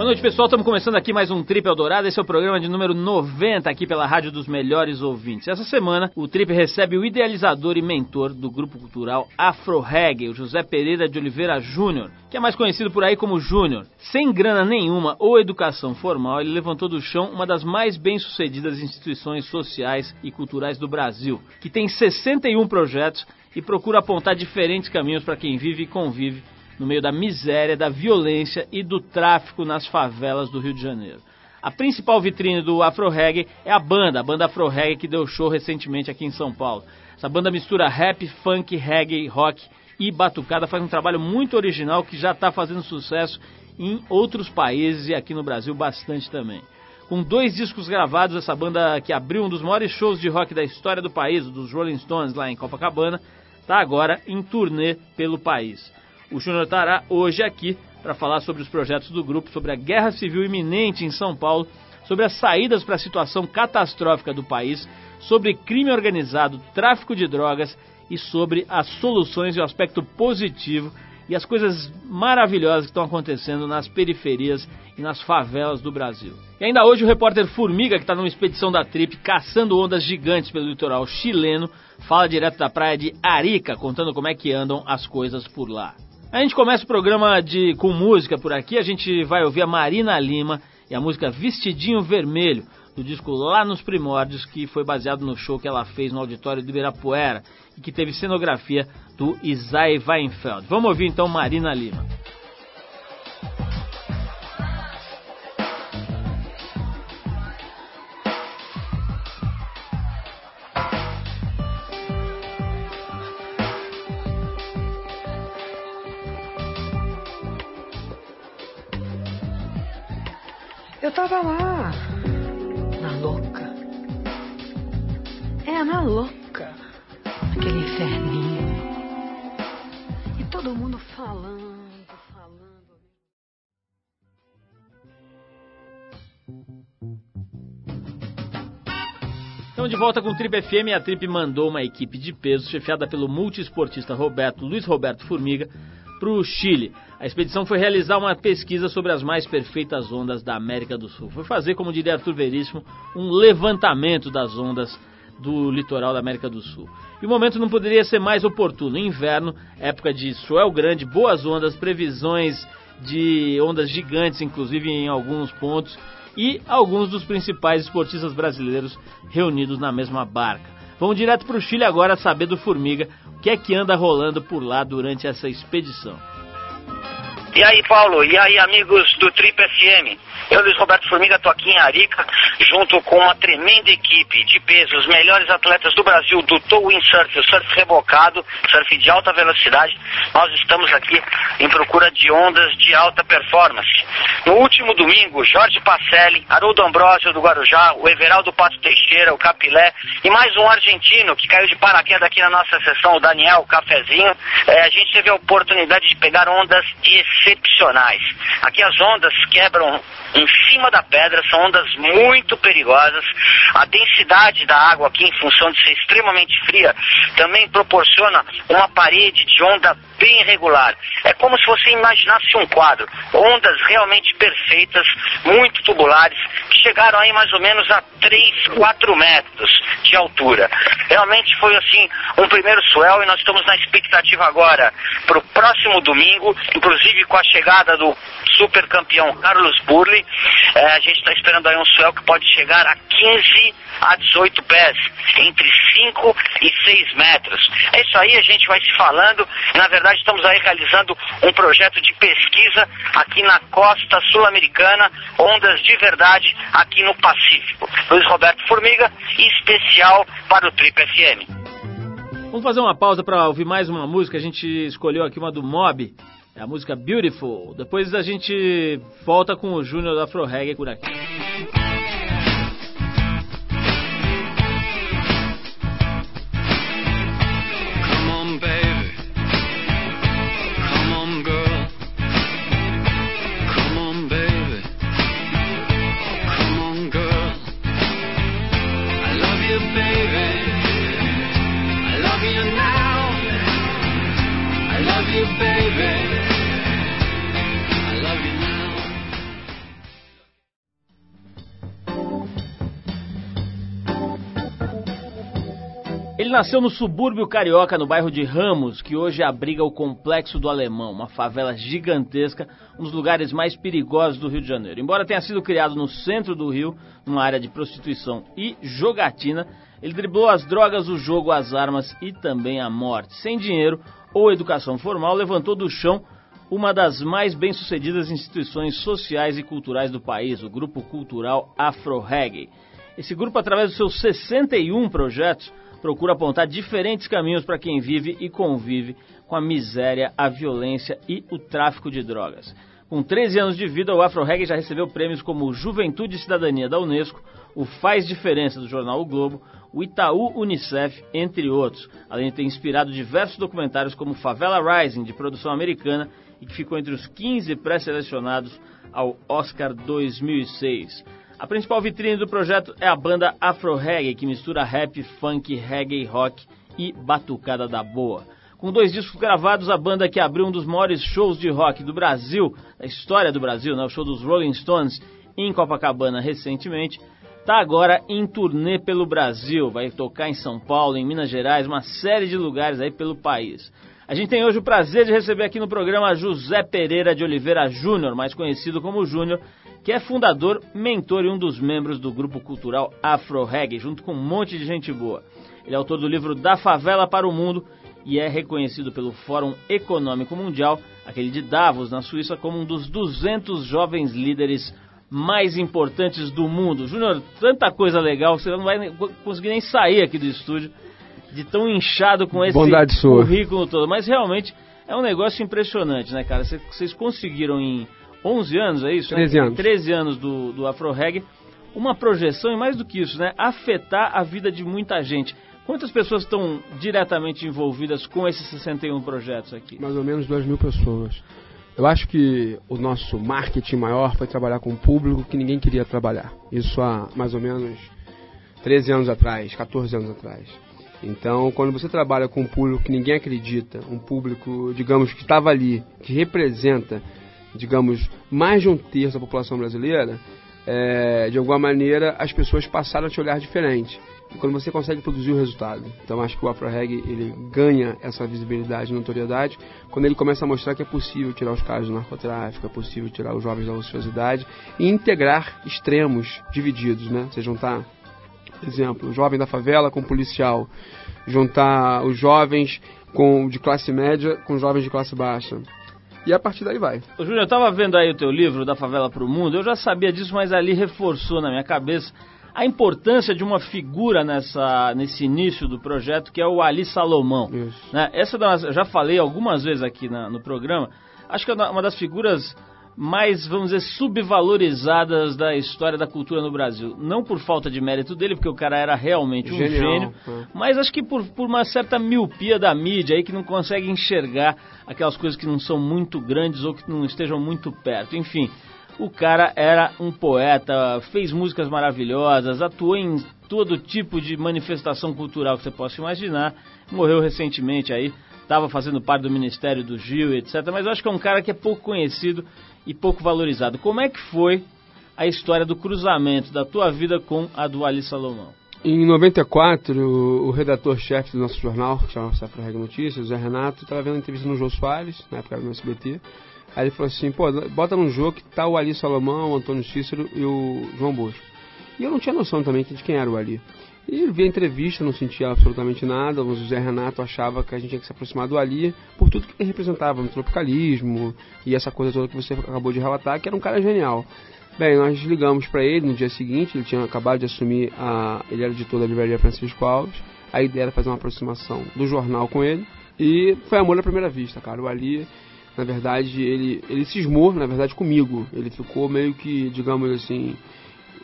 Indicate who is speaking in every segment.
Speaker 1: Boa noite, pessoal. Estamos começando aqui mais um Trip Eldorado. Esse é o programa de número 90 aqui pela Rádio dos Melhores Ouvintes. Essa semana, o Trip recebe o idealizador e mentor do grupo cultural Afro Reggae, o José Pereira de Oliveira Júnior, que é mais conhecido por aí como Júnior. Sem grana nenhuma ou educação formal, ele levantou do chão uma das mais bem-sucedidas instituições sociais e culturais do Brasil, que tem 61 projetos e procura apontar diferentes caminhos para quem vive e convive no meio da miséria, da violência e do tráfico nas favelas do Rio de Janeiro. A principal vitrine do Afro Reggae é a banda, a banda Afro Reggae que deu show recentemente aqui em São Paulo. Essa banda mistura rap, funk, reggae, rock e batucada, faz um trabalho muito original que já está fazendo sucesso em outros países e aqui no Brasil bastante também. Com dois discos gravados, essa banda que abriu um dos maiores shows de rock da história do país, dos Rolling Stones lá em Copacabana, está agora em turnê pelo país. O Júnior estará hoje aqui para falar sobre os projetos do grupo, sobre a guerra civil iminente em São Paulo, sobre as saídas para a situação catastrófica do país, sobre crime organizado, tráfico de drogas e sobre as soluções e o aspecto positivo e as coisas maravilhosas que estão acontecendo nas periferias e nas favelas do Brasil. E ainda hoje o repórter Formiga, que está numa expedição da Trip caçando ondas gigantes pelo litoral chileno, fala direto da praia de Arica, contando como é que andam as coisas por lá. A gente começa o programa de com música por aqui. A gente vai ouvir a Marina Lima e a música Vestidinho Vermelho, do disco Lá nos Primórdios, que foi baseado no show que ela fez no auditório do Ibirapuera e que teve cenografia do Isai Weinfeld. Vamos ouvir então Marina Lima.
Speaker 2: Eu tava lá, na louca. É, na louca. Aquele inferninho. E todo mundo falando, falando.
Speaker 1: De volta com o Trip FM, a Trip mandou uma equipe de peso, chefiada pelo multiesportista Roberto Luiz Roberto Formiga, para o Chile. A expedição foi realizar uma pesquisa sobre as mais perfeitas ondas da América do Sul. Foi fazer, como diria Arthur Veríssimo, um levantamento das ondas do litoral da América do Sul. E o momento não poderia ser mais oportuno. Inverno, época de swell grande, boas ondas, previsões de ondas gigantes, inclusive em alguns pontos, e alguns dos principais esportistas brasileiros reunidos na mesma barca. Vamos direto para o Chile agora saber do Formiga o que é que anda rolando por lá durante essa expedição.
Speaker 3: E aí, Paulo? E aí, amigos do Trip FM? Eu, Luiz Roberto Formiga, estou aqui em Arica, junto com uma tremenda equipe de peso, os melhores atletas do Brasil do tow windsurf, o surf rebocado, surf de alta velocidade. Nós estamos aqui em procura de ondas de alta performance. No último domingo, Jorge Pacelli, Haroldo Ambrosio do Guarujá, o Everaldo Pato Teixeira, o Capilé e mais um argentino que caiu de paraquedas aqui na nossa sessão, o Daniel, o Cafezinho. É, a gente teve a oportunidade de pegar ondas excepcionais. Aqui as ondas quebram em cima da pedra, são ondas muito perigosas. A densidade da água aqui, em função de ser extremamente fria, também proporciona uma parede de onda bem regular. É como se você imaginasse um quadro. Ondas realmente perfeitas, muito tubulares, que chegaram aí mais ou menos a 3, 4 metros de altura. Realmente foi assim um primeiro swell e nós estamos na expectativa agora para o próximo domingo, inclusive com a chegada do super campeão Carlos Burli. É, a gente está esperando aí um swell que pode chegar a 15 a 18 pés, entre 5 e 6 metros. É isso aí, a gente vai se falando. Na verdade, estamos aí realizando um projeto de pesquisa aqui na costa sul-americana, ondas de verdade aqui no Pacífico. Luiz Roberto Formiga, especial para o Trip FM.
Speaker 1: Vamos fazer uma pausa para ouvir mais uma música. A gente escolheu aqui uma do Mob, é a música Beautiful. Depois a gente volta com o Júnior da Afro Reggae por aqui. Ele nasceu no subúrbio carioca, no bairro de Ramos, que hoje abriga o Complexo do Alemão, uma favela gigantesca, um dos lugares mais perigosos do Rio de Janeiro. Embora tenha sido criado no centro do Rio, numa área de prostituição e jogatina, ele driblou as drogas, o jogo, as armas e também a morte. Sem dinheiro ou educação formal, levantou do chão uma das mais bem-sucedidas instituições sociais e culturais do país, o Grupo Cultural Afro Reggae. Esse grupo, através dos seus 61 projetos, procura apontar diferentes caminhos para quem vive e convive com a miséria, a violência e o tráfico de drogas. Com 13 anos de vida, o Afro Reggae já recebeu prêmios como Juventude e Cidadania da Unesco, o Faz Diferença do jornal O Globo, o Itaú Unicef, entre outros, além de ter inspirado diversos documentários como Favela Rising, de produção americana, e que ficou entre os 15 pré-selecionados ao Oscar 2006. A principal vitrine do projeto é a banda Afro Reggae, que mistura rap, funk, reggae, rock e batucada da boa. Com dois discos gravados, a banda que abriu um dos maiores shows de rock do Brasil, da história do Brasil, né, o show dos Rolling Stones, em Copacabana recentemente, está agora em turnê pelo Brasil. Vai tocar em São Paulo, em Minas Gerais, uma série de lugares aí pelo país. A gente tem hoje o prazer de receber aqui no programa José Pereira de Oliveira Júnior, mais conhecido como Júnior, que é fundador, mentor e um dos membros do grupo cultural Afro Reggae, junto com um monte de gente boa. Ele é autor do livro Da Favela para o Mundo e é reconhecido pelo Fórum Econômico Mundial, aquele de Davos, na Suíça, como um dos 200 jovens líderes mais importantes do mundo. Júnior, tanta coisa legal, você não vai conseguir nem sair aqui do estúdio de tão inchado com esse
Speaker 4: Bondade sua.
Speaker 1: currículo todo. Mas realmente é um negócio impressionante, né, cara? Cê- Vocês conseguiram em 11 anos, é isso?
Speaker 4: 13
Speaker 1: né?
Speaker 4: anos.
Speaker 1: 13 anos do, do Afro Reggae, uma projeção e mais do que isso, né? Afetar a vida de muita gente. Quantas pessoas estão diretamente envolvidas com esses 61 projetos aqui?
Speaker 4: Mais ou menos 2 mil pessoas. Eu acho que o nosso marketing maior foi trabalhar com um público que ninguém queria trabalhar. Isso há mais ou menos 13 anos atrás, 14 anos atrás. Então, quando você trabalha com um público que ninguém acredita, um público, digamos, que estava ali, que representa, digamos, mais de um terço da população brasileira, é, de alguma maneira as pessoas passaram a te olhar diferente. E quando você consegue produzir o resultado. Então acho que o Afro Reggae ele ganha essa visibilidade e notoriedade quando ele começa a mostrar que é possível tirar os caras do narcotráfico, é possível tirar os jovens da ociosidade e integrar extremos divididos, né? Você juntar, exemplo, o jovem da favela com o policial, juntar os jovens com de classe média com os jovens de classe baixa. E a partir daí vai.
Speaker 1: Ô, Júnior, eu tava vendo aí o teu livro, Da Favela para o Mundo, eu já sabia disso, mas ali reforçou na minha cabeça a importância de uma figura nessa, nesse início do projeto, que é o Ali Salomão.
Speaker 4: Isso.
Speaker 1: Né? Essa é eu já falei algumas vezes aqui na- no programa, acho que é uma das figuras mais, vamos dizer, subvalorizadas da história da cultura no Brasil. Não por falta de mérito dele, porque o cara era realmente um
Speaker 4: Genial,
Speaker 1: gênio,
Speaker 4: é.
Speaker 1: mas acho que por, por uma certa miopia da mídia aí que não consegue enxergar aquelas coisas que não são muito grandes ou que não estejam muito perto. Enfim, o cara era um poeta, fez músicas maravilhosas, atuou em todo tipo de manifestação cultural que você possa imaginar. Morreu recentemente aí, estava fazendo parte do Ministério do Gil, etc. Mas eu acho que é um cara que é pouco conhecido e pouco valorizado. Como é que foi a história do cruzamento da tua vida com a do Ali Salomão?
Speaker 4: Em 94, o, redator-chefe do nosso jornal, que chama Safra Rega Notícias, o Zé Renato, estava vendo entrevista no Jô Soares, na época no SBT. Aí ele falou assim, pô, bota num jogo que tá o Ali Salomão, o Antônio Cícero e o João Bosco. E eu não tinha noção também de quem era o Ali. E vi a entrevista, não sentia absolutamente nada, o Zé Renato achava que a gente tinha que se aproximar do Ali por tudo que ele representava no tropicalismo e essa coisa toda que você acabou de relatar, que era um cara genial. Bem, nós ligamos para ele no dia seguinte, ele tinha acabado de assumir a. Ele era editor da livraria Francisco Alves. A ideia era fazer uma aproximação do jornal com ele. E foi amor à primeira vista, cara. O Ali, na verdade, ele, ele cismou, na verdade, comigo. Ele ficou meio que, digamos assim,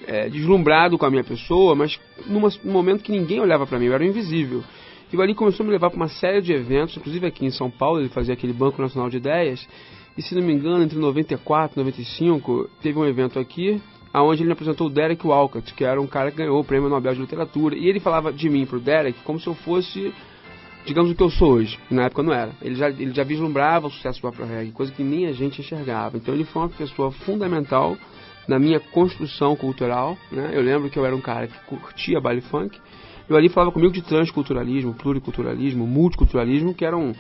Speaker 4: é, deslumbrado com a minha pessoa, mas numa- num momento que ninguém olhava para mim, eu era invisível. E o Ali começou a me levar para uma série de eventos, inclusive aqui em São Paulo, ele fazia aquele Banco Nacional de Ideias. E se não me engano, entre 94 e 95, teve um evento aqui, onde ele apresentou o Derek Walcott, que era um cara que ganhou o prêmio Nobel de Literatura. E ele falava de mim pro Derek como se eu fosse, digamos, o que eu sou hoje. Na época não era. Ele já, ele já vislumbrava o sucesso do Afro Reggae, coisa que nem a gente enxergava. Então ele foi uma pessoa fundamental na minha construção cultural. Né? Eu lembro que eu era um cara que curtia baile funk, Eu ali falava comigo de transculturalismo, pluriculturalismo, multiculturalismo, que eram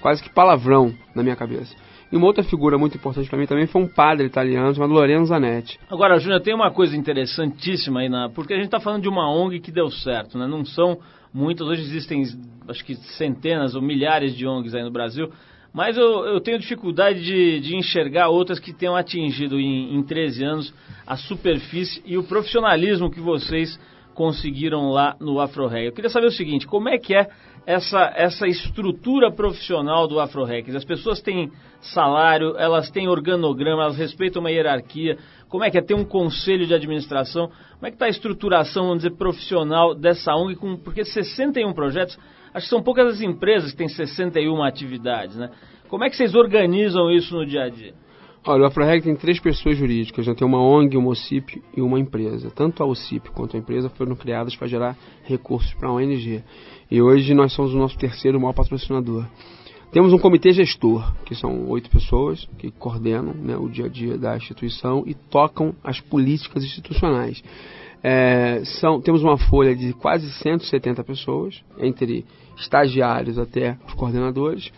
Speaker 4: quase que palavrão na minha cabeça. E uma outra figura muito importante para mim também foi um padre italiano chamado Lorenzo Zanetti.
Speaker 1: Agora, Júnior, tem uma coisa interessantíssima aí, na, porque a gente está falando de uma ONG que deu certo, né? Não são muitas, hoje existem acho que centenas ou milhares de ONGs aí no Brasil, mas eu, eu tenho dificuldade de, de, enxergar outras que tenham atingido em, em 13 anos a superfície e o profissionalismo que vocês conseguiram lá no AfroReg. Eu queria saber o seguinte, como é que é essa, essa estrutura profissional do AfroRec? As pessoas têm salário, elas têm organograma, elas respeitam uma hierarquia. Como é que é ter um conselho de administração? Como é que está a estruturação, vamos dizer, profissional dessa ONG? Com, porque 61 projetos, acho que são poucas as empresas que têm 61 atividades, né? Como é que vocês organizam isso no dia a dia?
Speaker 4: Olha, o AfroReg tem três pessoas jurídicas, né? tem uma ONG, uma OCIP e uma empresa. Tanto a OCIP quanto a empresa foram criadas para gerar recursos para a ONG. E hoje nós somos o nosso terceiro maior patrocinador. Temos um comitê gestor, que são oito pessoas que coordenam né, o dia a dia da instituição e tocam as políticas institucionais. É, são, temos uma folha de quase 170 pessoas, entre estagiários até os coordenadores.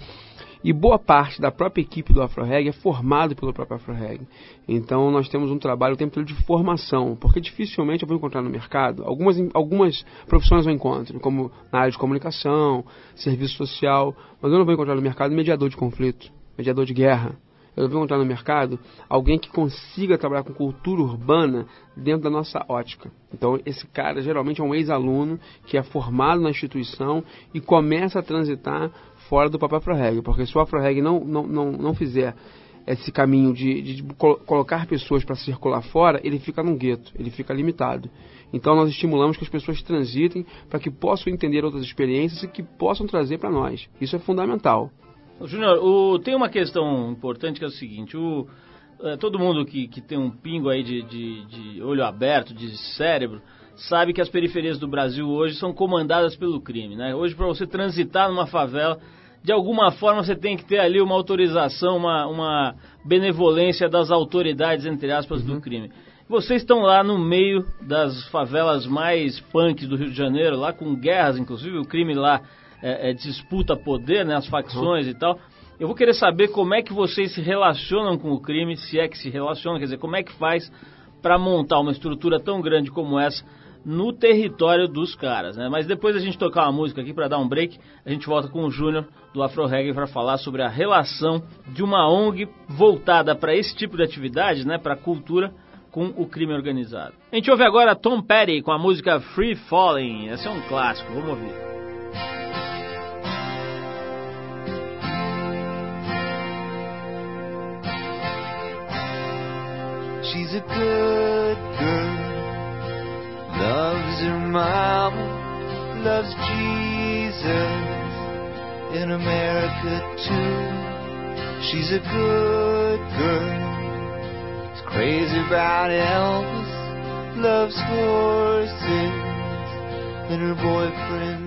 Speaker 4: E boa parte da própria equipe do AfroReg é formado pelo próprio AfroReg. Então nós temos um trabalho o tempo todo de formação, porque dificilmente eu vou encontrar no mercado, algumas, algumas profissões eu encontro, como na área de comunicação, serviço social, mas eu não vou encontrar no mercado mediador de conflito, mediador de guerra. Eu vou encontrar no mercado alguém que consiga trabalhar com cultura urbana dentro da nossa ótica. Então, esse cara geralmente é um ex-aluno que é formado na instituição e começa a transitar fora do próprio AfroReg, porque se o AfroReg não, não, não, não fizer esse caminho de, de, de colocar pessoas para circular fora, ele fica num gueto, ele fica limitado. Então nós estimulamos que as pessoas transitem para que possam entender outras experiências e que possam trazer para nós. Isso é fundamental.
Speaker 1: Júnior, tem uma questão importante que é o seguinte, o, é, todo mundo que, que tem um pingo aí de, de, de olho aberto, de cérebro, sabe que as periferias do Brasil hoje são comandadas pelo crime. Né? Hoje, para você transitar numa favela, de alguma forma você tem que ter ali uma autorização, uma, uma benevolência das autoridades, entre aspas, uhum. do crime. Vocês estão lá no meio das favelas mais punks do Rio de Janeiro, lá com guerras, inclusive, o crime lá é, é disputa poder, né, as facções uhum. e tal. Eu vou querer saber como é que vocês se relacionam com o crime, se é que se relacionam, quer dizer, como é que faz para montar uma estrutura tão grande como essa no território dos caras, né? Mas depois a gente tocar uma música aqui para dar um break, a gente volta com o Júnior do Afro Reggae para falar sobre a relação de uma ONG voltada para esse tipo de atividade, né, para cultura com o crime organizado. A gente ouve agora Tom Petty com a música Free Falling. Esse é um clássico, vamos ouvir.
Speaker 5: She's a good girl. Loves her mom, loves Jesus. In America too. She's a good girl, is crazy about Elvis, loves horses. And her boyfriend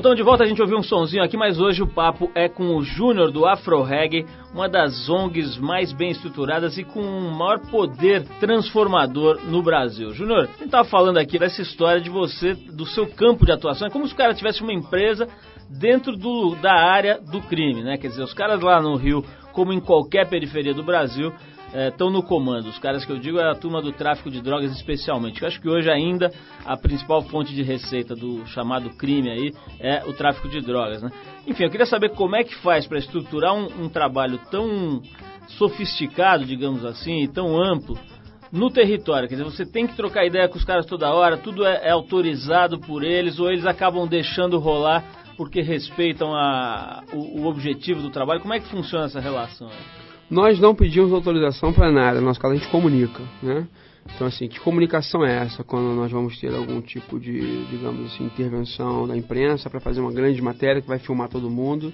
Speaker 1: Voltando de volta, a gente ouviu um sonzinho aqui, mas hoje o papo é com o Júnior do Afro Reggae, uma das ONGs mais bem estruturadas e com o maior poder transformador no Brasil. Júnior, a gente estava falando aqui dessa história de você, do seu campo de atuação, é como se o cara tivesse uma empresa dentro do, da área do crime, né? Quer dizer, os caras lá no Rio, como em qualquer periferia do Brasil, estão é, no comando. Os caras que eu digo é a turma do tráfico de drogas especialmente. Eu acho que hoje ainda a principal fonte de receita do chamado crime aí é o tráfico de drogas, né? Enfim, eu queria saber como é que faz para estruturar um, um trabalho tão sofisticado, digamos assim, e tão amplo no território. Quer dizer, você tem que trocar ideia com os caras toda hora, tudo é, é autorizado por eles ou eles acabam deixando rolar porque respeitam a, o, o objetivo do trabalho. Como é que funciona essa relação? Aí?
Speaker 4: Nós não pedimos autorização para nada, no nosso caso a gente comunica, né? Então, assim, que comunicação é essa quando nós vamos ter algum tipo de, digamos assim, intervenção da imprensa para fazer uma grande matéria que vai filmar todo mundo?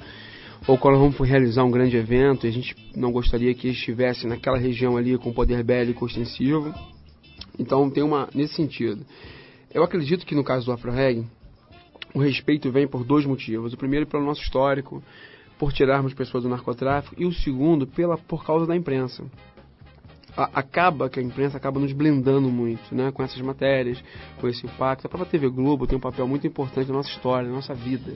Speaker 4: Ou quando vamos realizar um grande evento e a gente não gostaria que estivesse naquela região ali com poder bélico ostensivo? Então, tem uma, nesse sentido. Eu acredito que no caso do AfroReg, o respeito vem por dois motivos. O primeiro, pelo nosso histórico por tirarmos pessoas do narcotráfico, e o segundo, pela, por causa da imprensa. a- acaba que a imprensa acaba nos blindando muito, né, com essas matérias, com esse impacto. A própria TV Globo tem um papel muito importante na nossa história, na nossa vida.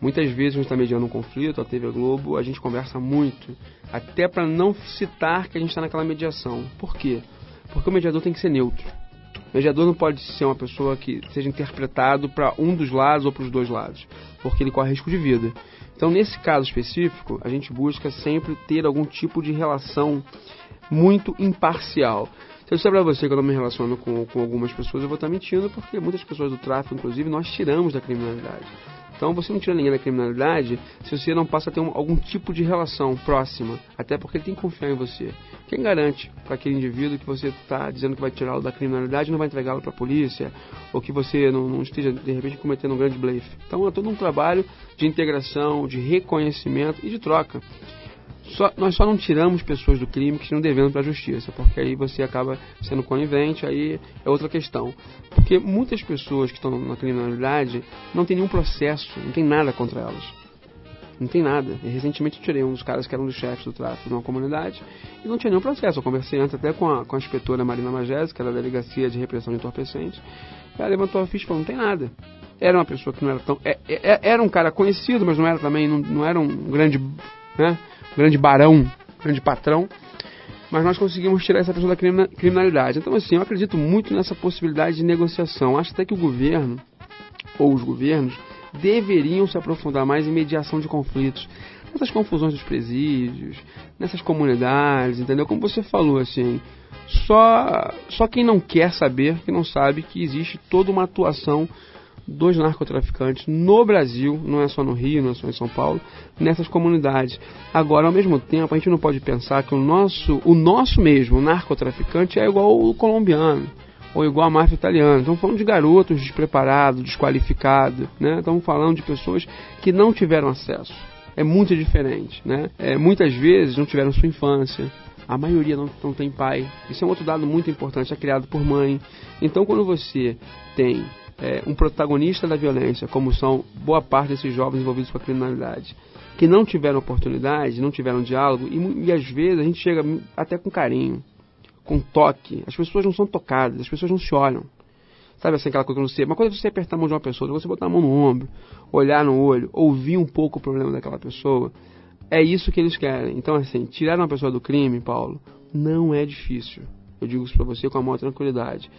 Speaker 4: Muitas vezes a gente está mediando um conflito, a TV Globo, a gente conversa muito, até para não citar que a gente está naquela mediação. Por quê? Porque o mediador tem que ser neutro. O mediador não pode ser uma pessoa que seja interpretado para um dos lados ou para os dois lados, porque ele corre risco de vida. Então, nesse caso específico, a gente busca sempre ter algum tipo de relação muito imparcial. Se eu disser para você que eu não me relaciono com, com algumas pessoas, eu vou estar mentindo, porque muitas pessoas do tráfico, inclusive, nós tiramos da criminalidade. Então você não tira ninguém da criminalidade se você não passa a ter um- algum tipo de relação próxima, até porque ele tem que confiar em você. Quem garante para aquele indivíduo que você está dizendo que vai tirá-lo da criminalidade não vai entregá-lo para a polícia, ou que você não, não esteja de repente cometendo um grande blefe? Então é todo um trabalho de integração, de reconhecimento e de troca. Só- nós só não tiramos pessoas do crime que estão devendo para a justiça, porque aí você acaba sendo conivente, aí é outra questão. Porque muitas pessoas que estão na criminalidade não tem nenhum processo, não tem nada contra elas. Não tem nada. E recentemente eu tirei um dos caras que eram dos chefes do tráfico numa comunidade e não tinha nenhum processo. Eu conversei antes até com a, com a inspetora Marina Magés, que era da Delegacia de Repressão de Entorpecentes. Ela levantou a ficha e falou, não tem nada. Era uma pessoa que não era tão... é- é- era um cara conhecido, mas não era também, não, não era um grande, né, grande barão, grande patrão. Mas nós conseguimos tirar essa pessoa da crimina- criminalidade. Então, assim, eu acredito muito nessa possibilidade de negociação. Acho até que o governo, ou os governos, deveriam se aprofundar mais em mediação de conflitos. Nessas confusões dos presídios, nessas comunidades, entendeu? Como você falou, assim, só, só quem não quer saber, que não sabe que existe toda uma atuação dos narcotraficantes no Brasil, não é só no Rio, não é só em São Paulo, nessas comunidades. Agora, ao mesmo tempo, a gente não pode pensar que o nosso, o nosso mesmo narcotraficante é igual o colombiano ou igual a máfia italiana. Estamos falando de garotos despreparados, desqualificados, né? Estamos falando de pessoas que não tiveram acesso. É muito diferente, né? É, muitas vezes não tiveram sua infância. A maioria não, não tem pai. Isso é um outro dado muito importante, é criado por mãe. Então, quando você tem é, um protagonista da violência, como são boa parte desses jovens envolvidos com a criminalidade, que não tiveram oportunidade, não tiveram diálogo, e, e às vezes a gente chega até com carinho, com toque. As pessoas não são tocadas, as pessoas não se olham. Sabe assim, aquela coisa que você. Uma coisa é você apertar a mão de uma pessoa, é você botar a mão no ombro, olhar no olho, ouvir um pouco o problema daquela pessoa. É isso que eles querem. Então, assim, tirar uma pessoa do crime, Paulo, não é difícil. Eu digo isso pra você com a maior tranquilidade.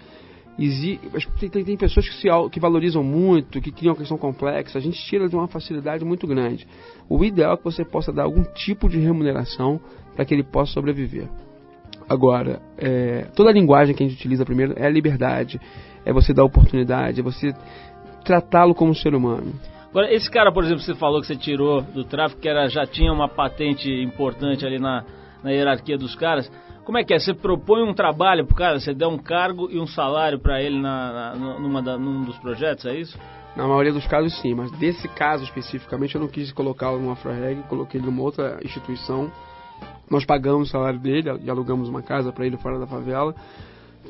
Speaker 4: Tem, tem, tem pessoas que, se, que valorizam muito, que criam uma questão complexa. A gente tira de uma facilidade muito grande. O ideal é que você possa dar algum tipo de remuneração para que ele possa sobreviver. Agora, é, toda a linguagem que a gente utiliza primeiro é a liberdade, é você dar oportunidade, é você tratá-lo como um ser humano.
Speaker 1: Agora, esse cara, por exemplo, você falou que você tirou do tráfico, que era, já tinha uma patente importante ali na, na hierarquia dos caras. Como é que é? Você propõe um trabalho pro cara, você dá um cargo e um salário para ele na, na- numa da- num dos projetos, é isso?
Speaker 4: Na maioria dos casos, sim, mas desse caso especificamente eu não quis colocá-lo numa Afroreg, coloquei ele numa outra instituição. Nós pagamos o salário dele e alugamos uma casa para ele fora da favela,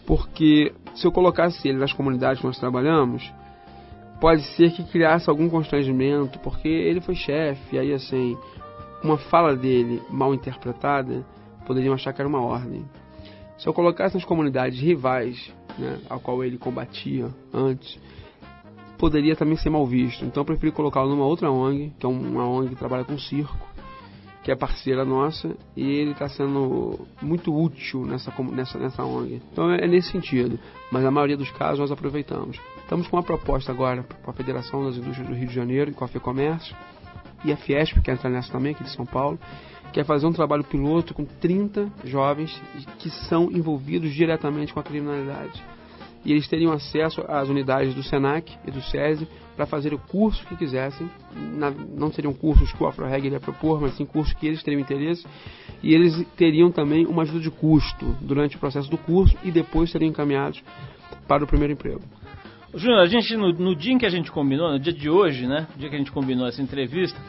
Speaker 4: porque se eu colocasse ele nas comunidades que nós trabalhamos, pode ser que criasse algum constrangimento, porque ele foi chefe, aí assim, uma fala dele mal interpretada poderiam achar que era uma ordem. Se eu colocasse nas comunidades rivais, né, qual ele combatia antes, poderia também ser mal visto. Então eu preferi colocá-lo numa outra ONG, que é uma ONG que trabalha com circo, que é parceira nossa, e ele está sendo muito útil nessa, nessa, nessa ONG. Então é nesse sentido, mas na maioria dos casos nós aproveitamos. Estamos com uma proposta agora com a Federação das Indústrias do Rio de Janeiro e com a FEComércio, e a Fiesp, que entra nessa também, aqui de São Paulo, que é fazer um trabalho piloto com 30 jovens que são envolvidos diretamente com a criminalidade e eles teriam acesso às unidades do SENAC e do SESI para fazer o curso que quisessem. Não seriam cursos que o AfroReg iria propor, mas sim cursos que eles teriam interesse. E eles teriam também uma ajuda de custo durante o processo do curso e depois seriam encaminhados para o primeiro emprego.
Speaker 1: Júnior, a gente, no, no dia em que a gente combinou, no dia de hoje, né? No dia que a gente combinou essa entrevista,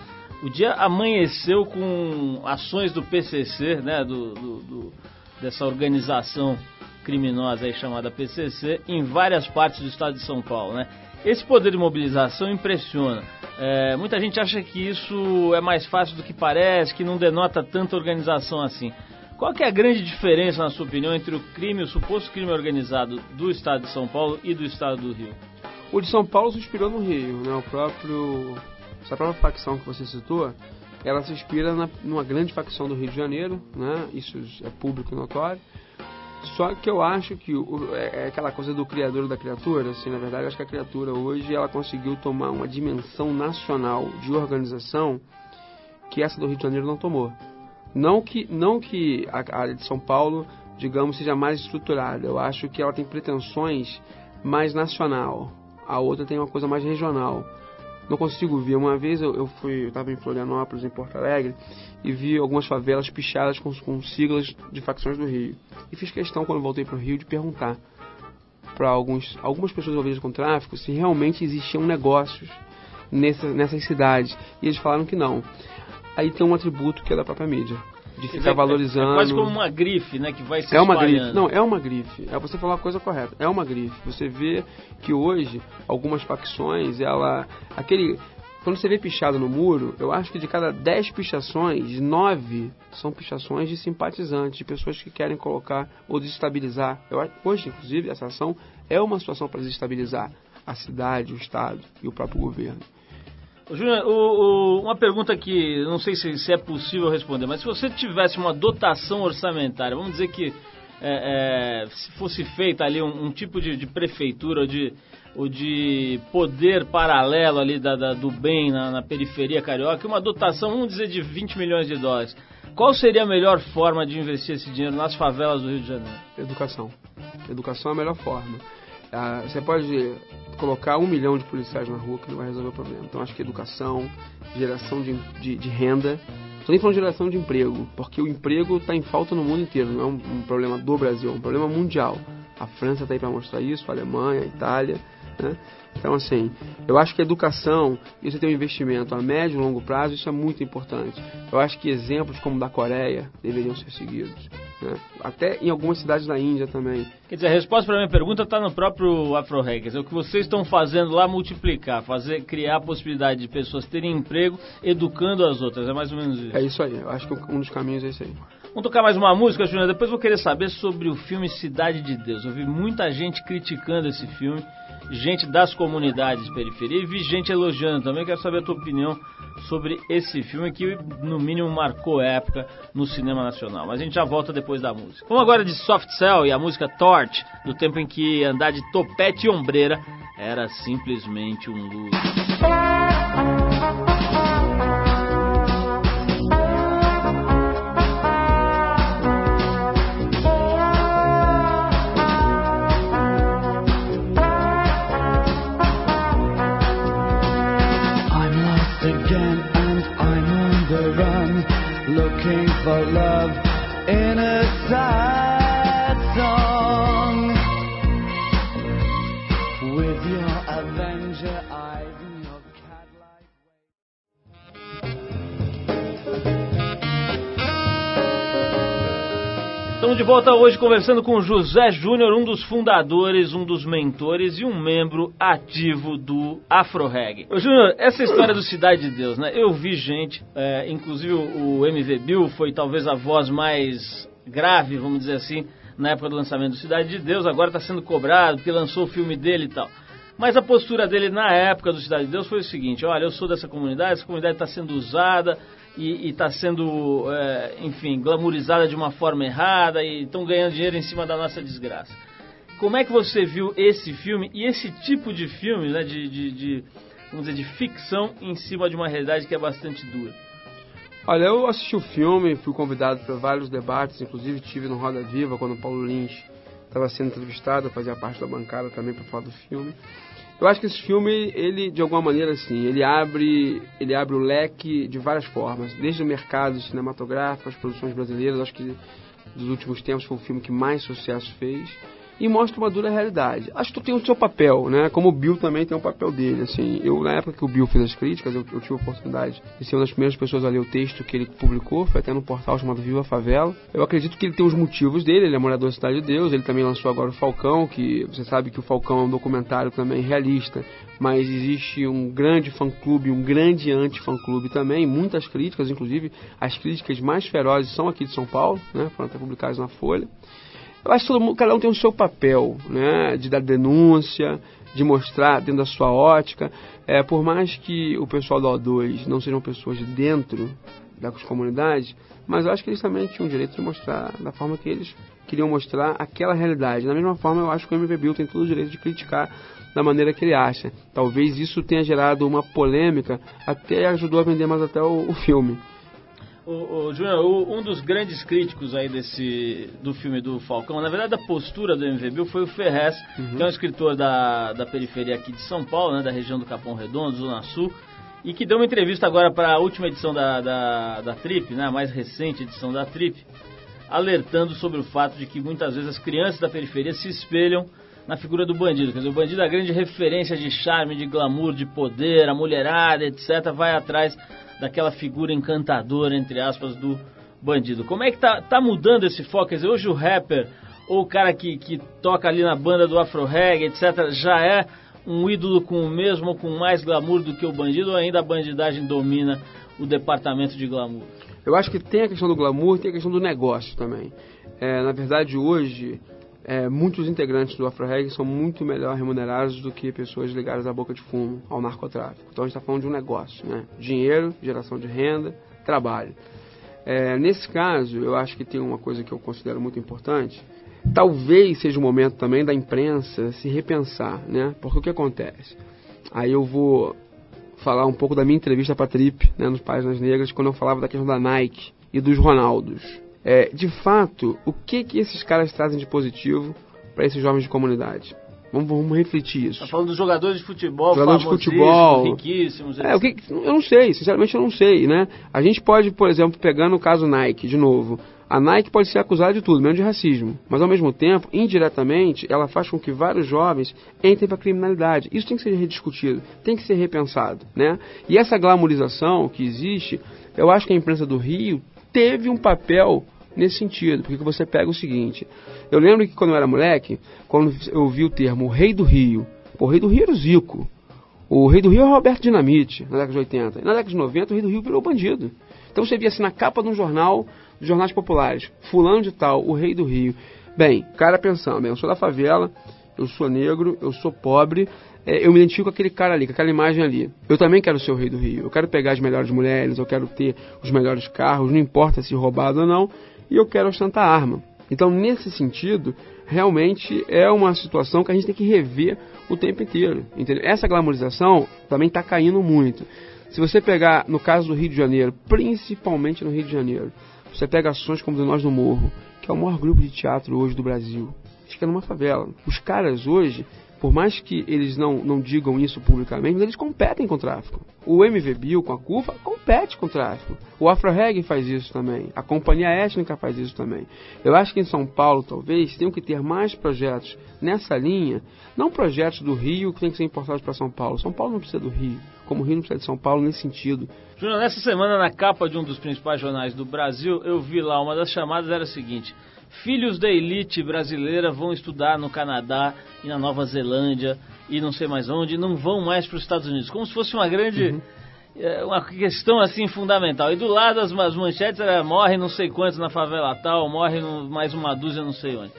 Speaker 1: o dia amanheceu com ações do PCC, né? Do, do- do- dessa organização criminosa aí chamada PCC, em várias partes do estado de São Paulo, né? Esse poder de mobilização impressiona. É, muita gente acha que isso é mais fácil do que parece, que não denota tanta organização assim. Qual que é a grande diferença, na sua opinião, entre o crime, o suposto crime organizado do estado de São Paulo e do estado do Rio?
Speaker 4: O de São Paulo se inspirou no Rio, né? O próprio essa própria facção que você citou, ela se inspira na, numa grande facção do Rio de Janeiro, né? Isso é público e notório. Só que eu acho que o, é, é aquela coisa do criador da criatura, assim, na verdade, acho que a criatura hoje ela conseguiu tomar uma dimensão nacional de organização que essa do Rio de Janeiro não tomou. Não que, não que a área de São Paulo, digamos, seja mais estruturada. Eu acho que ela tem pretensões mais nacional. A outra tem uma coisa mais regional. Não consigo ver. Uma vez eu, eu fui, eu estava em Florianópolis, em Porto Alegre, e vi algumas favelas pichadas com, com siglas de facções do Rio. E fiz questão, quando voltei para o Rio, de perguntar para alguns, algumas pessoas envolvidas com tráfico se realmente existiam negócios nessa, nessas cidades. E eles falaram que não. Aí tem um atributo que é da própria mídia. De ficar
Speaker 1: dizer,
Speaker 4: valorizando.
Speaker 1: É quase como uma grife, né? Que vai se
Speaker 4: É uma grife. Não, é uma grife. É você falar a coisa correta. É uma grife. Você vê que hoje algumas facções, ela aquele quando você vê pichado no muro, eu acho que de cada 10 pichações, 9 são pichações de simpatizantes, de pessoas que querem colocar ou desestabilizar. Eu, hoje, inclusive, essa ação é uma situação para desestabilizar a cidade, o Estado e o próprio governo.
Speaker 1: Júnior, uma pergunta que não sei se, se é possível responder, mas se você tivesse uma dotação orçamentária, vamos dizer que é, é, se fosse feita ali um, um tipo de, de prefeitura ou de, ou de poder paralelo ali da, da- do bem na, na periferia carioca, uma dotação, vamos dizer, de 20 milhões de dólares. Qual seria a melhor forma de investir esse dinheiro nas favelas do Rio de Janeiro?
Speaker 4: Educação. Educação é a melhor forma. Ah, você pode colocar um milhão de policiais na rua que não vai resolver o problema. Então acho que educação, geração de, de, de renda. Estou nem falando de geração de emprego, porque o emprego está em falta no mundo inteiro, não é um, um problema do Brasil, é um problema mundial. A França está aí para mostrar isso, a Alemanha, a Itália. Né? Então, assim, eu acho que a educação, e você tem um investimento a médio e longo prazo, isso é muito importante. Eu acho que exemplos como o da Coreia deveriam ser seguidos. Né? Até em algumas cidades da Índia também.
Speaker 1: Quer dizer, a resposta para a minha pergunta está no próprio Afro Hackers. É o que vocês estão fazendo lá multiplicar, fazer, criar a possibilidade de pessoas terem emprego, educando as outras. É mais ou menos isso.
Speaker 4: É isso aí, eu acho que um dos caminhos é esse aí.
Speaker 1: Vamos tocar mais uma música, Júnior. Depois vou querer saber sobre o filme Cidade de Deus. Eu vi muita gente criticando esse filme, gente das comunidades de periferia, e vi gente elogiando também. Quero saber a tua opinião sobre esse filme que, no mínimo, marcou época no cinema nacional. Mas a gente já volta depois da música. Vamos agora de Soft Cell e a música Torch, do tempo em que andar de topete e ombreira era simplesmente um luxo.
Speaker 6: our love.
Speaker 1: De volta hoje conversando com José Júnior, um dos fundadores, um dos mentores e um membro ativo do Afro Reggae. Ô Júnior, essa história do Cidade de Deus, né? Eu vi gente, é, inclusive o MV Bill foi talvez a voz mais grave, vamos dizer assim, na época do lançamento do Cidade de Deus, agora está sendo cobrado porque lançou o filme dele e tal. Mas a postura dele na época do Cidade de Deus foi o seguinte: olha, eu sou dessa comunidade, essa comunidade está sendo usada e está sendo, é, enfim, glamourizada de uma forma errada e estão ganhando dinheiro em cima da nossa desgraça. Como é que você viu esse filme e esse tipo de filme, né, de, de, de, vamos dizer, de ficção em cima de uma realidade que é bastante dura?
Speaker 4: Olha, eu assisti o filme, fui convidado para vários debates, inclusive tive no Roda Viva quando o Paulo Lins estava sendo entrevistado, fazia parte da bancada também para falar do filme. Eu acho que esse filme, ele de alguma maneira assim, ele abre, ele abre o leque de várias formas, desde o mercado cinematográfico, as produções brasileiras, acho que dos últimos tempos foi o filme que mais sucesso fez. E mostra uma dura realidade. Acho que tu tem o seu papel, né? Como o Bill também tem o papel dele, assim. Eu, na época que o Bill fez as críticas, eu, eu tive a oportunidade de ser uma das primeiras pessoas a ler o texto que ele publicou, foi até no portal chamado Viva Favela. Eu acredito que ele tem os motivos dele, ele é morador da Cidade de Deus, ele também lançou agora o Falcão, que você sabe que o Falcão é um documentário também realista, mas existe um grande fã-clube, um grande anti-fã-clube também, muitas críticas, inclusive as críticas mais ferozes são aqui de São Paulo, né? Foram até publicadas na Folha. Eu acho que todo mundo, cada um tem o seu papel, né? De dar denúncia, de mostrar dentro da sua ótica. É, por mais que o pessoal da O2 não sejam pessoas de dentro das comunidades, mas eu acho que eles também tinham o direito de mostrar da forma que eles queriam mostrar aquela realidade. Da mesma forma, eu acho que o MV Bill tem todo o direito de criticar da maneira que ele acha. Talvez isso tenha gerado uma polêmica, até ajudou a vender mais até o, o filme.
Speaker 1: O, o, Júnior, um dos grandes críticos aí desse do filme do Falcão, na verdade a postura do MV Bill foi o Ferrez, que é um escritor da, da periferia aqui de São Paulo, né, da região do Capão Redondo, Zona Sul, e que deu uma entrevista agora para a última edição da, da, da Trip, né, a mais recente edição da Trip, alertando sobre o fato de que muitas vezes as crianças da periferia se espelham na figura do bandido. Quer dizer, o bandido é a grande referência de charme, de glamour, de poder, a mulherada, etc., vai atrás daquela figura encantadora, entre aspas, do bandido. Como é que tá, tá mudando esse foco? Quer dizer, hoje o rapper, ou o cara que, que toca ali na banda do Afro Reggae, etc., já é um ídolo com o mesmo ou com mais glamour do que o bandido, ou ainda a bandidagem domina o departamento de glamour?
Speaker 4: Eu acho que tem a questão do glamour tem a questão do negócio também. É, na verdade, hoje, é, muitos integrantes do Afro Reggae são muito melhor remunerados do que pessoas ligadas à boca de fumo, ao narcotráfico. Então a gente está falando de um negócio, né? Dinheiro, geração de renda, trabalho. É, nesse caso, eu acho que tem uma coisa que eu considero muito importante. Talvez seja o momento também da imprensa se repensar, né? Porque o que acontece? Aí eu vou falar um pouco da minha entrevista para a Trip, né, nos Páginas Negras, quando eu falava da questão da Nike e dos Ronaldos. É, de fato, o que que esses caras trazem de positivo para esses jovens de comunidade? Vamos, vamos refletir isso.
Speaker 1: Tá falando dos jogadores de futebol,
Speaker 4: Jogadores de futebol.
Speaker 1: riquíssimos,
Speaker 4: É, o que, eu não sei, sinceramente eu não sei, né? A gente pode, por exemplo, pegando o caso Nike, de novo. A Nike pode ser acusada de tudo, menos de racismo. Mas ao mesmo tempo, indiretamente, ela faz com que vários jovens entrem para a criminalidade. Isso tem que ser rediscutido, tem que ser repensado, né? E essa glamorização que existe, eu acho que a imprensa do Rio teve um papel nesse sentido, porque você pega o seguinte, eu lembro que quando eu era moleque, quando eu ouvi o termo o Rei do Rio, o Rei do Rio era o Zico, o Rei do Rio é o Roberto Dinamite, na década de 80. E na década de 90, o Rei do Rio virou bandido. Então você via assim na capa de um jornal, dos jornais populares, fulano de tal, o Rei do Rio. Bem, cara pensando, bem, eu sou da favela, eu sou negro, eu sou pobre, eu me identifico com aquele cara ali, com aquela imagem ali. Eu também quero ser o Rei do Rio. Eu quero pegar as melhores mulheres, eu quero ter os melhores carros, não importa se roubado ou não, e eu quero ostentar arma. Então, nesse sentido, realmente é uma situação que a gente tem que rever o tempo inteiro. Entendeu? Essa glamorização também está caindo muito. Se você pegar, no caso do Rio de Janeiro, principalmente no Rio de Janeiro, você pega ações como o Nós do Morro, que é o maior grupo de teatro hoje do Brasil, fica numa favela. Os caras hoje, por mais que eles não, não digam isso publicamente, eles competem com o tráfico. O MV Bill, com a CUFA, compete com o tráfico. O Afro Reggae faz isso também. A Companhia Étnica faz isso também. Eu acho que em São Paulo, talvez, tenham que ter mais projetos nessa linha. Não projetos do Rio que tem que ser importados para São Paulo. São Paulo não precisa do Rio, como o Rio não precisa de São Paulo nesse sentido.
Speaker 1: Júnior, nessa semana, na capa de um dos principais jornais do Brasil, eu vi lá, uma das chamadas era a seguinte: Filhos da elite brasileira vão estudar no Canadá e na Nova Zelândia e não sei mais onde, não vão mais para os Estados Unidos. Como se fosse uma grande. eh, Uma questão assim fundamental. E do lado as, as manchetes era morre não sei quantos na favela tal, morre no- mais uma dúzia não sei onde.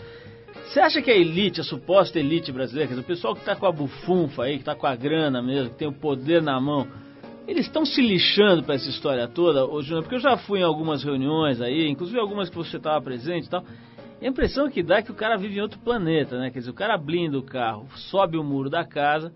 Speaker 1: Você acha que a elite, a suposta elite brasileira, quer dizer, o pessoal que está com a bufunfa aí, que está com a grana mesmo, que tem o poder na mão, eles estão se lixando para essa história toda, ô Júnior? Porque eu já fui em algumas reuniões aí, inclusive algumas que você estava presente e tal. E a impressão que dá é que o cara vive em outro planeta, né? Quer dizer, o cara blinda o carro, sobe o muro da casa,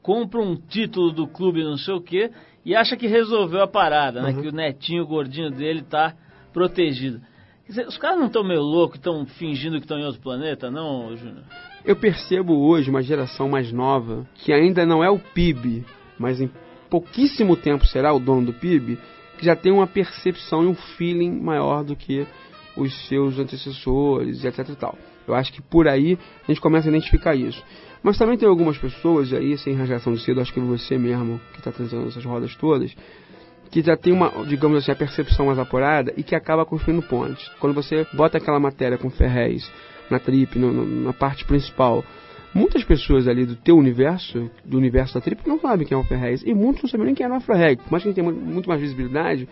Speaker 1: compra um título do clube não sei o quê e acha que resolveu a parada, né? Que o netinho gordinho dele tá protegido. Quer dizer, os caras não estão meio loucos, estão fingindo que estão em outro planeta, não, Júnior?
Speaker 4: Eu percebo hoje uma geração mais nova que ainda não é o PIB, mas em pouquíssimo tempo será o dono do PIB, que já tem uma percepção e um feeling maior do que os seus antecessores, etc e tal. Eu acho que por aí a gente começa a identificar isso. Mas também tem algumas pessoas, aí sem radiação de cedo, acho que você mesmo que está trazendo essas rodas todas, que já tem uma, digamos assim, a percepção mais apurada e que acaba construindo pontes. Quando você bota aquela matéria com ferréis na trip, no- no- na parte principal, muitas pessoas ali do teu universo, do universo da trip, não sabem quem é o ferréis. E muitos não sabem nem quem é o Afro-Reg. Por mais que a gente tenha mu- muito mais visibilidade,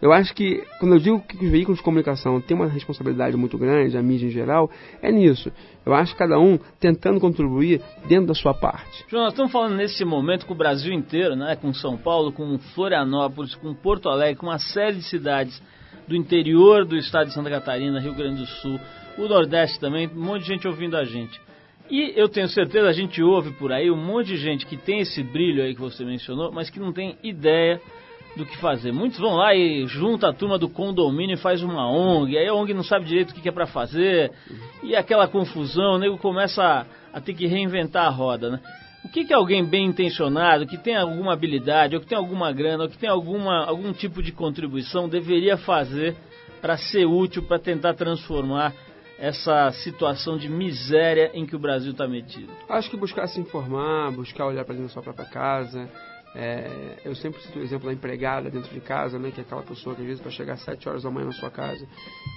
Speaker 4: eu acho que, quando eu digo que os veículos de comunicação têm uma responsabilidade muito grande, a mídia em geral, é nisso. Eu acho que cada um tentando contribuir dentro da sua parte.
Speaker 1: João, nós estamos falando nesse momento com o Brasil inteiro, né? Com São Paulo, com Florianópolis, com Porto Alegre, com uma série de cidades do interior do estado de Santa Catarina, Rio Grande do Sul, o Nordeste também, um monte de gente ouvindo a gente. E eu tenho certeza, a gente ouve por aí um monte de gente que tem esse brilho aí que você mencionou, mas que não tem ideia do que fazer. Muitos vão lá e junta a turma do condomínio e faz uma ONG, aí a ONG não sabe direito o que é para fazer, e aquela confusão, o nego começa a, a ter que reinventar a roda, né? O que, que alguém bem intencionado, que tem alguma habilidade, ou que tem alguma grana, ou que tem alguma, algum tipo de contribuição deveria fazer para ser útil, para tentar transformar essa situação de miséria em que o Brasil está metido?
Speaker 4: Acho que buscar se informar, buscar olhar para dentro da sua própria casa. É, eu sempre cito o exemplo da empregada dentro de casa, né, que é aquela pessoa que às vezes para chegar às 7 horas da manhã na sua casa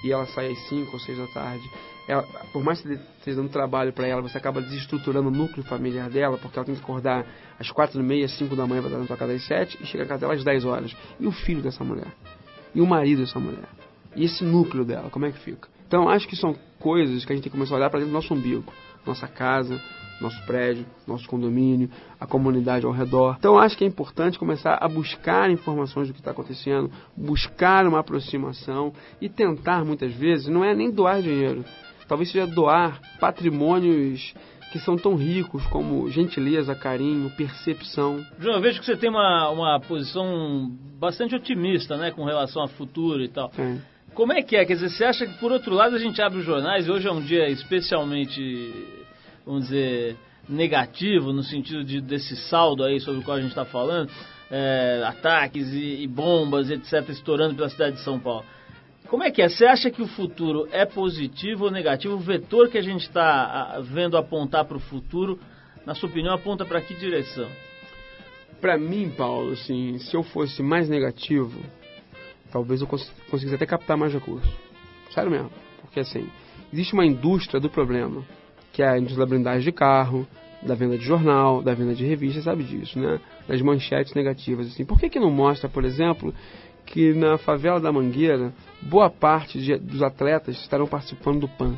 Speaker 4: e ela sai às 5 ou 6 da tarde. Ela, por mais que você esteja dando trabalho para ela, você acaba desestruturando o núcleo familiar dela, porque ela tem que acordar às 4 e meia, 5 da manhã para estar na sua casa às 7 e chega a casa dela às 10 horas. E o filho dessa mulher? E o marido dessa mulher? E esse núcleo dela, como é que fica? Então, acho que são coisas que a gente tem que começar a olhar para dentro do nosso umbigo. Nossa casa, nosso prédio, nosso condomínio, a comunidade ao redor. Então, acho que é importante começar a buscar informações do que está acontecendo, buscar uma aproximação e tentar, muitas vezes, não é nem doar dinheiro. Talvez seja doar patrimônios que são tão ricos como gentileza, carinho, percepção.
Speaker 1: João, eu vejo que você tem uma, uma posição bastante otimista, né, com relação ao futuro e tal.
Speaker 4: É.
Speaker 1: Como é que é? Quer dizer, você acha que por outro lado a gente abre os jornais e hoje é um dia especialmente, vamos dizer, negativo no sentido de, desse saldo aí sobre o qual a gente está falando, é, ataques e, e bombas, etc., estourando pela cidade de São Paulo. Como é que é? Você acha que o futuro é positivo ou negativo? O vetor que a gente está vendo apontar para o futuro, na sua opinião, aponta para que direção?
Speaker 4: Pra mim, Paulo, assim, se eu fosse mais negativo, talvez eu cons- até captar mais recursos. Sério mesmo. Porque assim, existe uma indústria do problema, que é a indústria da blindagem de carro, da venda de jornal, da venda de revista, sabe disso, né? Das manchetes negativas, assim. Por que que não mostra, por exemplo, que na favela da Mangueira, boa parte de- dos atletas estarão participando do PAN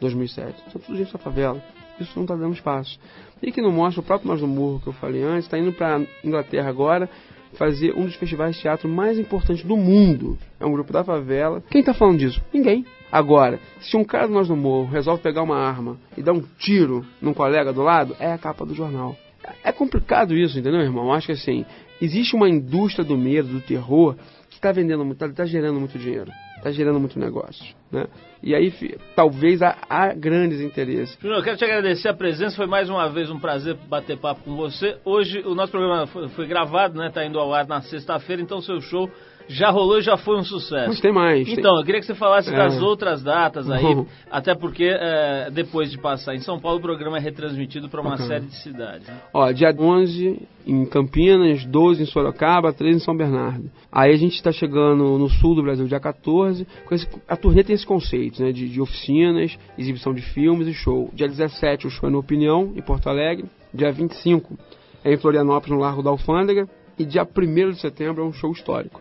Speaker 4: 2007? São tudo gente da favela. Isso não está dando espaço. E que não mostra o próprio Nós do Morro que eu falei antes, está indo para Inglaterra agora fazer um dos festivais de teatro mais importantes do mundo. É um grupo da favela. Quem está falando disso? Ninguém. Agora, se um cara do Nós do Morro resolve pegar uma arma e dar um tiro num colega do lado, é a capa do jornal. É complicado isso, entendeu, irmão? Acho que assim, existe uma indústria do medo, do terror, que está vendendo muito, está gerando muito dinheiro, está gerando muito negócio, né? E aí, talvez há, há grandes interesses.
Speaker 1: Júnior, quero te agradecer a presença, foi mais uma vez um prazer bater papo com você. Hoje o nosso programa foi, foi gravado, né? Tá indo ao ar na sexta-feira, então seu show já rolou e já foi um sucesso.
Speaker 4: Mas tem mais. tem-
Speaker 1: Então, eu queria que você falasse
Speaker 4: É.
Speaker 1: das outras datas aí,
Speaker 4: Uhum.
Speaker 1: até porque é, depois de passar em São Paulo, o programa é retransmitido para uma
Speaker 4: Bacana.
Speaker 1: série de cidades. né?
Speaker 4: Ó, dia 11 em Campinas, 12 em Sorocaba, 13 em São Bernardo. Aí a gente está chegando no sul do Brasil, dia 14. Com esse- a turnê tem esse conceito, né? De, de oficinas, exibição de filmes e show. Dia 17 o show é no Opinião, em Porto Alegre. Dia 25 é em Florianópolis, no Largo da Alfândega. E dia 1 de setembro é um show histórico.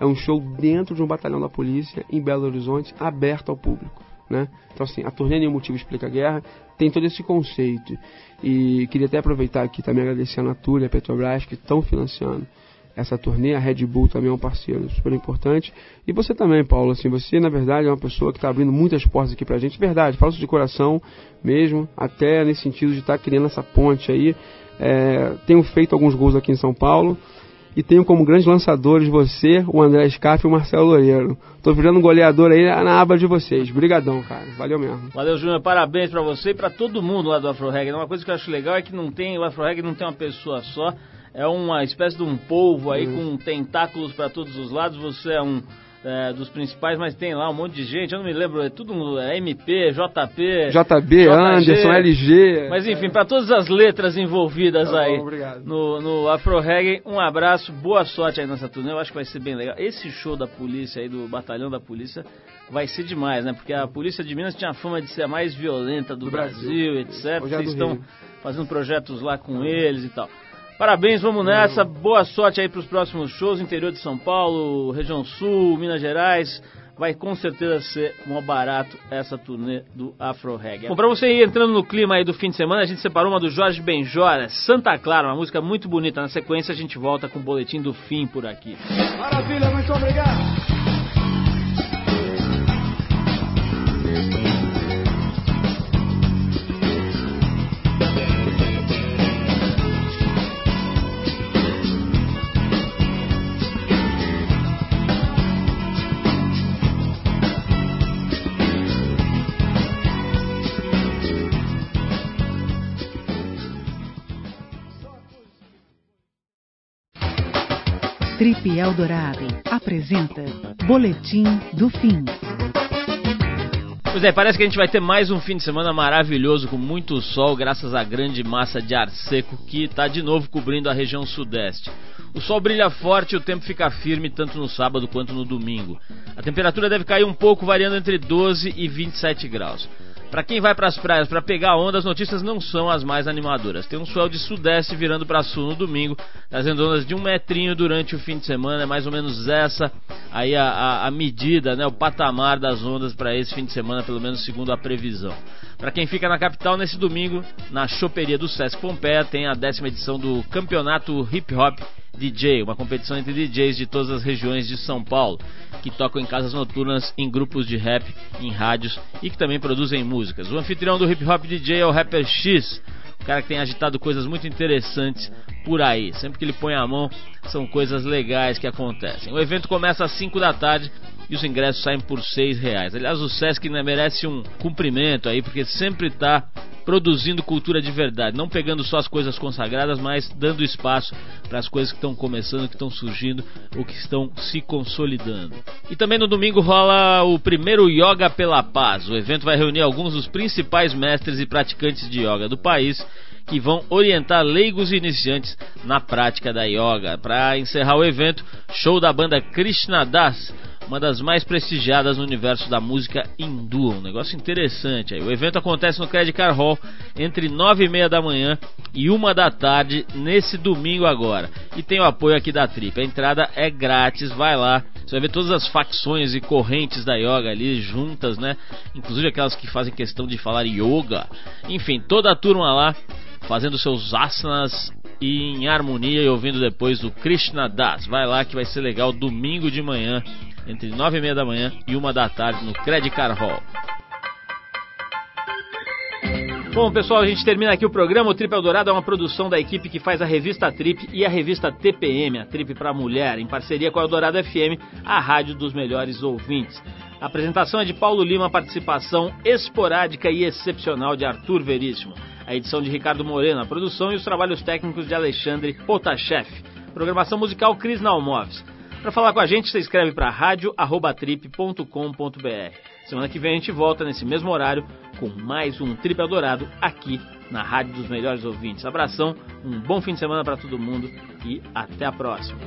Speaker 4: É um show dentro de um batalhão da polícia em Belo Horizonte, aberto ao público. Né? Então, assim, a turnê Nenhum Motivo Explica a Guerra tem todo esse conceito. E queria até aproveitar aqui também agradecer a Natura e a Petrobras que estão financiando essa turnê. A Red Bull também é um parceiro super importante. E você também, Paulo. Assim, você, na verdade, é uma pessoa que está abrindo muitas portas aqui pra gente. Verdade, falo isso de coração mesmo, até nesse sentido de estar criando essa ponte aí. É, tenho feito alguns gols aqui em São Paulo e tenho como grandes lançadores você, o André Scaff e o Marcelo Loureiro. Tô virando goleador aí na aba de vocês. Brigadão, cara. Valeu mesmo.
Speaker 1: Valeu, Júnior. Parabéns pra você e pra todo mundo lá do Afro Reggae. Uma coisa que eu acho legal é que não tem, o Afro Reggae não tem uma pessoa só. É uma espécie de um polvo aí com tentáculos pra todos os lados. Você é um é, dos principais, mas tem lá um monte de gente, eu não me lembro, é tudo é MP, JP,
Speaker 4: JB, Anderson, LG.
Speaker 1: mas enfim, para todas as letras envolvidas
Speaker 4: Tá
Speaker 1: aí no, no Afro Reggae, um abraço, boa sorte aí nessa turnê, eu acho que vai ser bem legal. Esse show da polícia aí, do batalhão da polícia, vai ser demais, né? Porque a polícia de Minas tinha fama de ser a mais violenta do,
Speaker 4: Do
Speaker 1: Brasil,
Speaker 4: Brasil.
Speaker 1: etc.
Speaker 4: É
Speaker 1: Vocês estão
Speaker 4: Rio.
Speaker 1: fazendo projetos lá com eles e tal. Parabéns, vamos nessa. Boa sorte aí para os próximos shows, interior de São Paulo, região sul, Minas Gerais. Vai com certeza ser mó barato essa turnê do Afro Reggae. Bom, pra você ir entrando no clima aí do fim de semana, a gente separou uma do Jorge Benjora, Santa Clara, uma música muito bonita. Na sequência a gente volta com o boletim do fim por aqui.
Speaker 4: Maravilha, muito obrigado.
Speaker 7: Trip Eldorado apresenta Boletim do Fim.
Speaker 1: Pois é, parece que a gente vai ter mais um fim de semana maravilhoso com muito sol, graças à grande massa de ar seco que está de novo cobrindo a região sudeste. O sol brilha forte e o tempo fica firme tanto no sábado quanto no domingo. A temperatura deve cair um pouco, variando entre 12 e 27 graus. Para quem vai para as praias para pegar onda, as notícias não são as mais animadoras. Tem um swell de sudeste virando para sul no domingo, trazendo ondas de um metrinho durante o fim de semana. É mais ou menos essa aí a, a, a medida, né, o patamar das ondas para esse fim de semana, pelo menos segundo a previsão. Para quem fica na capital, nesse domingo, na choperia do Sesc Pompeia, tem a décima edição do Campeonato Hip Hop DJ, uma competição entre DJs de todas as regiões de São Paulo, que tocam em casas noturnas, em grupos de rap, em rádios e que também produzem músicas. O anfitrião do Hip Hop DJ é o rapper X, cara que tem agitado coisas muito interessantes por aí. Sempre que ele põe a mão, são coisas legais que acontecem. O evento começa às 5 da tarde e os ingressos saem por 6 reais. Aliás, o Sesc né, merece um cumprimento aí, porque sempre está produzindo cultura de verdade, não pegando só as coisas consagradas, mas dando espaço para as coisas que estão começando, que estão surgindo ou que estão se consolidando. E também no domingo rola o primeiro Yoga pela Paz. O evento vai reunir alguns dos principais mestres e praticantes de yoga do país que vão orientar leigos e iniciantes na prática da yoga. Para encerrar o evento, show da banda Krishna Das, uma das mais prestigiadas no universo da música hindu. Um negócio interessante aí. O evento acontece no Credit Car Hall entre 9 e meia da manhã e 1 da tarde nesse domingo agora. E tem o apoio aqui da Trip. A entrada é grátis, vai lá. Você vai ver todas as facções e correntes da yoga ali juntas, né? Inclusive aquelas que fazem questão de falar yoga. Enfim, toda a turma lá fazendo seus asanas e em harmonia e ouvindo depois o Krishna Das. Vai lá que vai ser legal domingo de manhã, entre 9 e meia da manhã e 1 da tarde no Credit Car Hall. Bom, pessoal, a gente termina aqui o programa. O Trip Eldorado é uma produção da equipe que faz a revista Trip e a revista TPM, a Trip para Mulher, em parceria com a Eldorado FM, a rádio dos melhores ouvintes. A apresentação é de Paulo Lima, participação esporádica e excepcional de Arthur Veríssimo. A edição de Ricardo Moreno, a produção e os trabalhos técnicos de Alexandre Potashev. Programação musical Cris Nalmoves. Para falar com a gente, você escreve para rádio@trip.com.br. Semana que vem a gente volta nesse mesmo horário com mais um Trip Eldorado aqui na Rádio dos Melhores Ouvintes. Abração, um bom fim de semana para todo mundo e até a próxima.